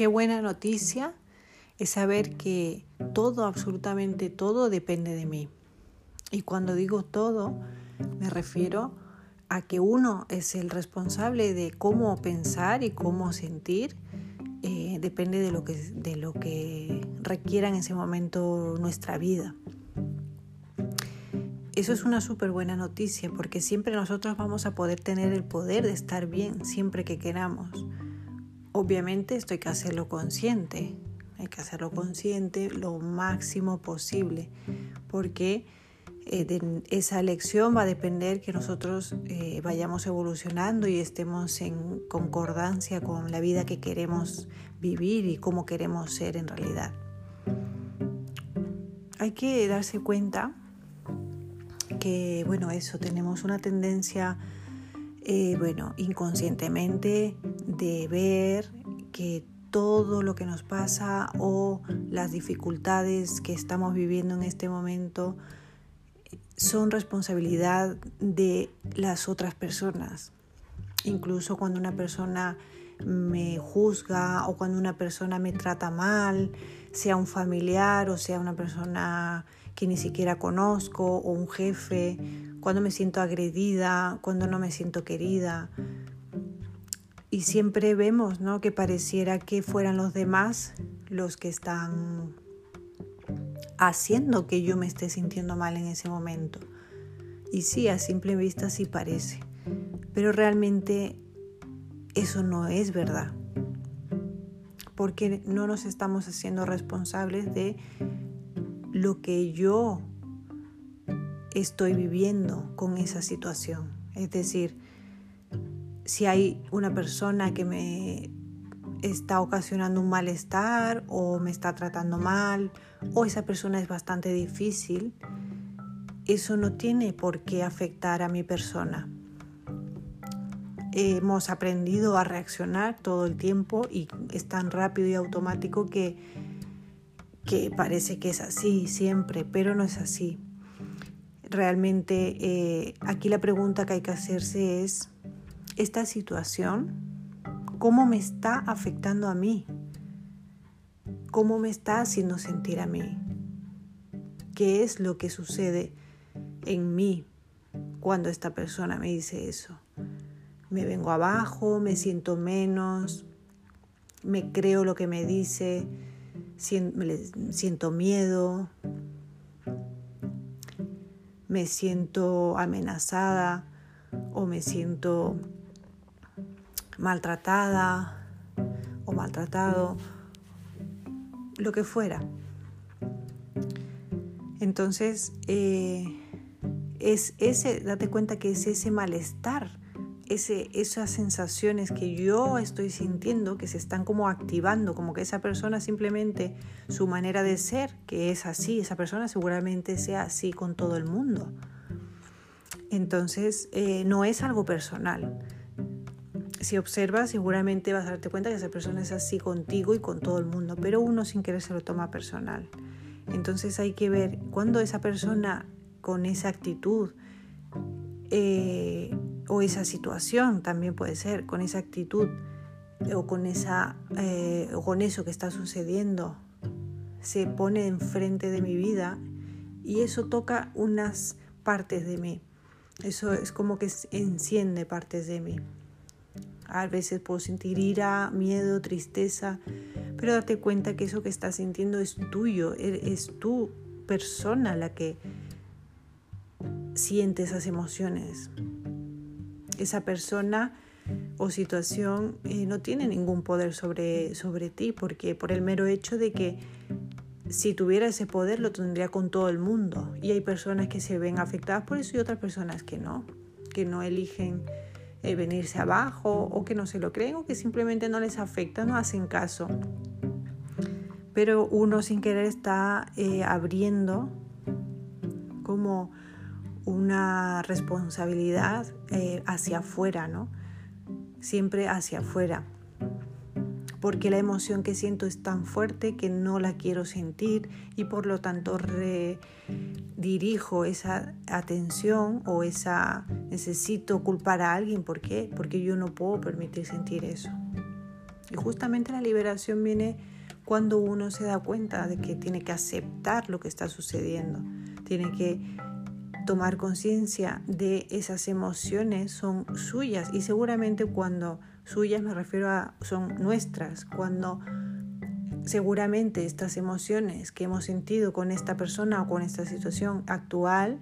Qué buena noticia es saber que todo, absolutamente todo depende de mí. Y cuando digo todo, me refiero a que uno es el responsable de cómo pensar y cómo sentir. Eh, depende de lo, que, de lo que requiera en ese momento nuestra vida. Eso es una súper buena noticia porque siempre nosotros vamos a poder tener el poder de estar bien siempre que queramos. Obviamente esto hay que hacerlo consciente, hay que hacerlo consciente lo máximo posible porque eh, de esa elección va a depender que nosotros eh, vayamos evolucionando y estemos en concordancia con la vida que queremos vivir y cómo queremos ser en realidad. Hay que darse cuenta que, bueno, eso, tenemos una tendencia, eh, bueno, inconscientemente de ver que todo lo que nos pasa o las dificultades que estamos viviendo en este momento son responsabilidad de las otras personas. Incluso cuando una persona me juzga o cuando una persona me trata mal, sea un familiar o sea una persona que ni siquiera conozco o un jefe, cuando me siento agredida, cuando no me siento querida. Y siempre vemos ¿no? que pareciera que fueran los demás los que están haciendo que yo me esté sintiendo mal en ese momento. Y sí, a simple vista sí parece, pero realmente eso no es verdad, porque no nos estamos haciendo responsables de lo que yo estoy viviendo con esa situación. Es decir, si hay una persona que me está ocasionando un malestar o me está tratando mal o esa persona es bastante difícil, eso no tiene por qué afectar a mi persona. Hemos aprendido a reaccionar todo el tiempo y es tan rápido y automático que que parece que es así siempre, pero no es así. Realmente eh, aquí la pregunta que hay que hacerse es, ¿esta situación cómo me está afectando a mí? ¿Cómo me está haciendo sentir a mí? ¿Qué es lo que sucede en mí cuando esta persona me dice eso? Me vengo abajo, me siento menos, me creo lo que me dice, siento miedo, me siento amenazada o me siento maltratada o maltratado, lo que fuera. Entonces, eh, es ese, date cuenta que es ese malestar esas sensaciones que yo estoy sintiendo que se están como activando, como que esa persona simplemente su manera de ser, que es así, esa persona seguramente sea así con todo el mundo. Entonces, eh, no es algo personal. Si observas, seguramente vas a darte cuenta que esa persona es así contigo y con todo el mundo, pero uno sin querer se lo toma personal. Entonces hay que ver cuando esa persona con esa actitud eh, o esa situación también puede ser, con esa actitud o con, esa, eh, o con eso que está sucediendo, se pone enfrente de mi vida y eso toca unas partes de mí. Eso es como que enciende partes de mí. A veces puedo sentir ira, miedo, tristeza, pero date cuenta que eso que estás sintiendo es tuyo, e-, es tu persona la que siente esas emociones. Esa persona o situación eh, no tiene ningún poder sobre, sobre ti, porque por el mero hecho de que si tuviera ese poder lo tendría con todo el mundo. Y hay personas que se ven afectadas por eso y otras personas que no, que no eligen eh, venirse abajo o que no se lo creen o que simplemente no les afecta, no hacen caso. Pero uno sin querer está eh, abriendo como una responsabilidad eh, hacia afuera, ¿no? Siempre hacia afuera. Porque la emoción que siento es tan fuerte que no la quiero sentir y por lo tanto dirijo esa atención o esa necesito culpar a alguien. ¿Por qué? Porque yo no puedo permitir sentir eso. Y justamente la liberación viene cuando uno se da cuenta de que tiene que aceptar lo que está sucediendo, tiene que tomar conciencia de esas emociones son suyas y seguramente cuando suyas me refiero a son nuestras, cuando seguramente estas emociones que hemos sentido con esta persona o con esta situación actual,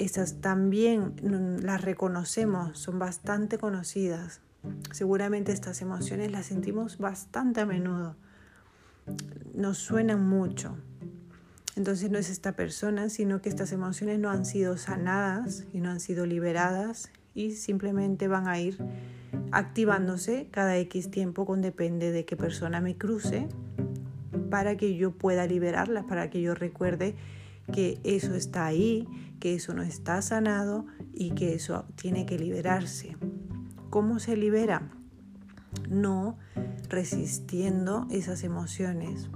estas también las reconocemos, son bastante conocidas. Seguramente estas emociones las sentimos bastante a menudo nos suenan mucho. Entonces no es esta persona, sino que estas emociones no han sido sanadas y no han sido liberadas y simplemente van a ir activándose cada X tiempo con depende de qué persona me cruce para que yo pueda liberarlas, para que yo recuerde que eso está ahí, que eso no está sanado y que eso tiene que liberarse. ¿Cómo se libera? No resistiendo esas emociones.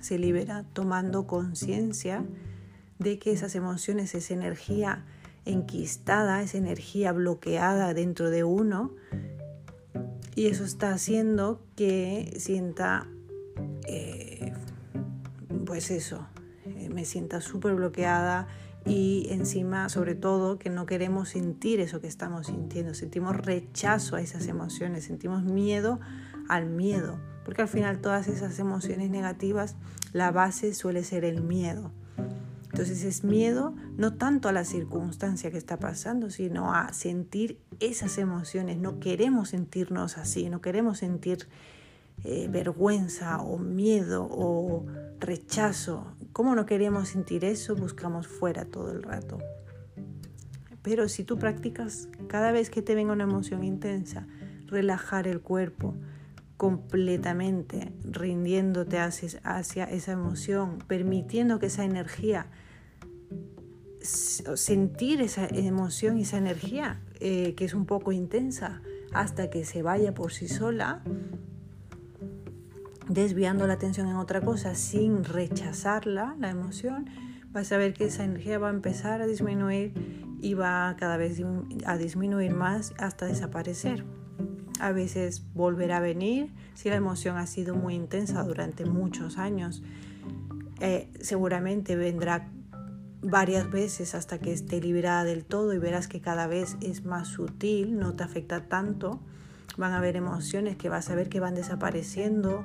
Se libera tomando conciencia de que esas emociones es energía enquistada, es energía bloqueada dentro de uno y eso está haciendo que sienta, eh, pues eso, eh, me sienta súper bloqueada y encima, sobre todo, que no queremos sentir eso que estamos sintiendo, sentimos rechazo a esas emociones, sentimos miedo al miedo, porque al final todas esas emociones negativas, la base suele ser el miedo. Entonces es miedo no tanto a la circunstancia que está pasando, sino a sentir esas emociones. No queremos sentirnos así, no queremos sentir eh, vergüenza o miedo o rechazo. ¿Cómo no queremos sentir eso? Buscamos fuera todo el rato. Pero si tú practicas cada vez que te venga una emoción intensa, relajar el cuerpo, completamente, rindiéndote hacia, esa emoción, permitiendo que esa energía, sentir esa emoción y esa energía eh, que es un poco intensa hasta que se vaya por sí sola, desviando la atención en otra cosa sin rechazarla, la emoción, vas a ver que esa energía va a empezar a disminuir y va cada vez a disminuir más hasta desaparecer a veces volverá a venir si la emoción ha sido muy intensa durante muchos años. Eh, seguramente vendrá varias veces hasta que esté liberada del todo y verás que cada vez es más sutil, no te afecta tanto. Van a haber emociones que vas a ver que van desapareciendo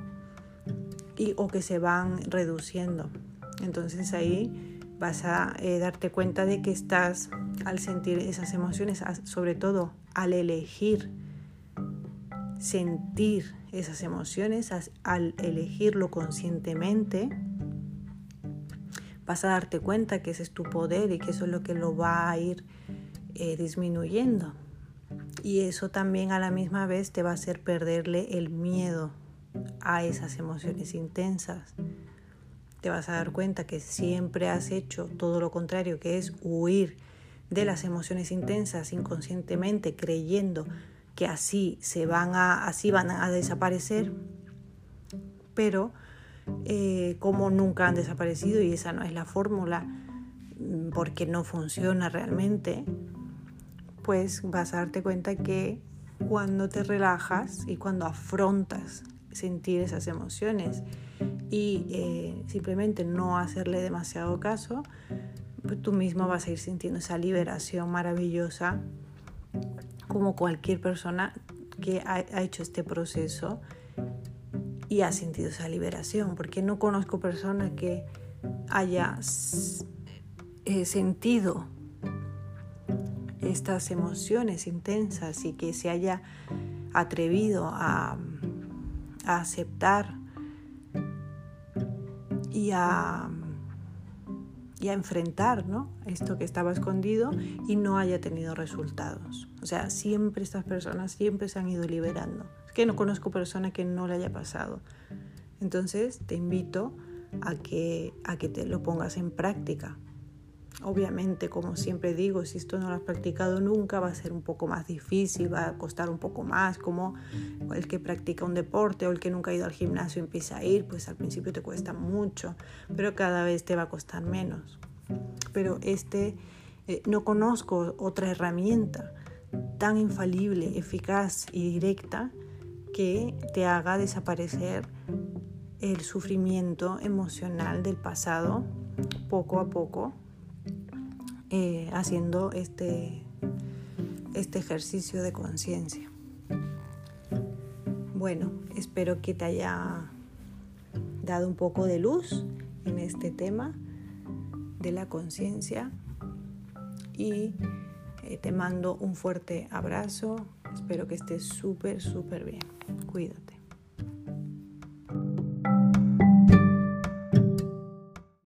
y, o que se van reduciendo. Entonces ahí vas a eh, darte cuenta de que estás al sentir esas emociones, sobre todo al elegir sentir esas emociones al elegirlo conscientemente, vas a darte cuenta que ese es tu poder y que eso es lo que lo va a ir eh, disminuyendo. Y eso también a la misma vez te va a hacer perderle el miedo a esas emociones intensas. Te vas a dar cuenta que siempre has hecho todo lo contrario, que es huir de las emociones intensas inconscientemente, creyendo así se van a, así van a desaparecer, pero eh, como nunca han desaparecido y esa no es la fórmula mm, porque no funciona realmente, pues vas a darte cuenta que cuando te relajas y cuando afrontas sentir esas emociones y eh, simplemente no hacerle demasiado caso, tú mismo vas a ir sintiendo esa liberación maravillosa como cualquier persona que ha, hecho este proceso y ha sentido esa liberación, porque no conozco persona que haya eh, sentido estas emociones intensas y que se haya atrevido a, a aceptar y a y a enfrentar ¿no? esto que estaba escondido y no haya tenido resultados. O sea, siempre estas personas siempre se han ido liberando. Es que no conozco persona que no le haya pasado. Entonces te invito a que, a que te lo pongas en práctica. Obviamente, como siempre digo, si esto no lo has practicado nunca, va a ser un poco más difícil, va a costar un poco más, como el que practica un deporte o el que nunca ha ido al gimnasio y empieza a ir, pues al principio te cuesta mucho, pero cada vez te va a costar menos. Pero este, eh, no conozco otra herramienta tan infalible, eficaz y directa que te haga desaparecer el sufrimiento emocional del pasado poco a poco eh, haciendo este, este ejercicio de conciencia. Bueno, espero que te haya dado un poco de luz en este tema de la conciencia y eh, te mando un fuerte abrazo. Espero que estés súper, súper bien. Cuídate.